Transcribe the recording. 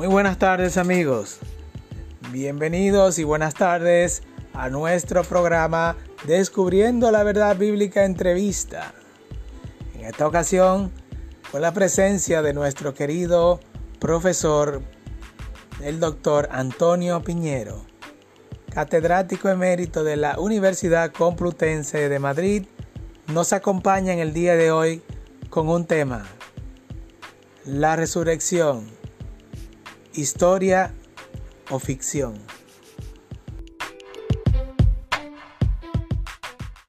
Muy buenas tardes amigos. Bienvenidos y buenas tardes a nuestro programa Descubriendo la Verdad Bíblica Entrevista. En esta ocasión, con la presencia de nuestro querido profesor, el doctor Antonio Piñero, catedrático emérito de la Universidad Complutense de Madrid, nos acompaña en el día de hoy con un tema, la resurrección, historia o ficción.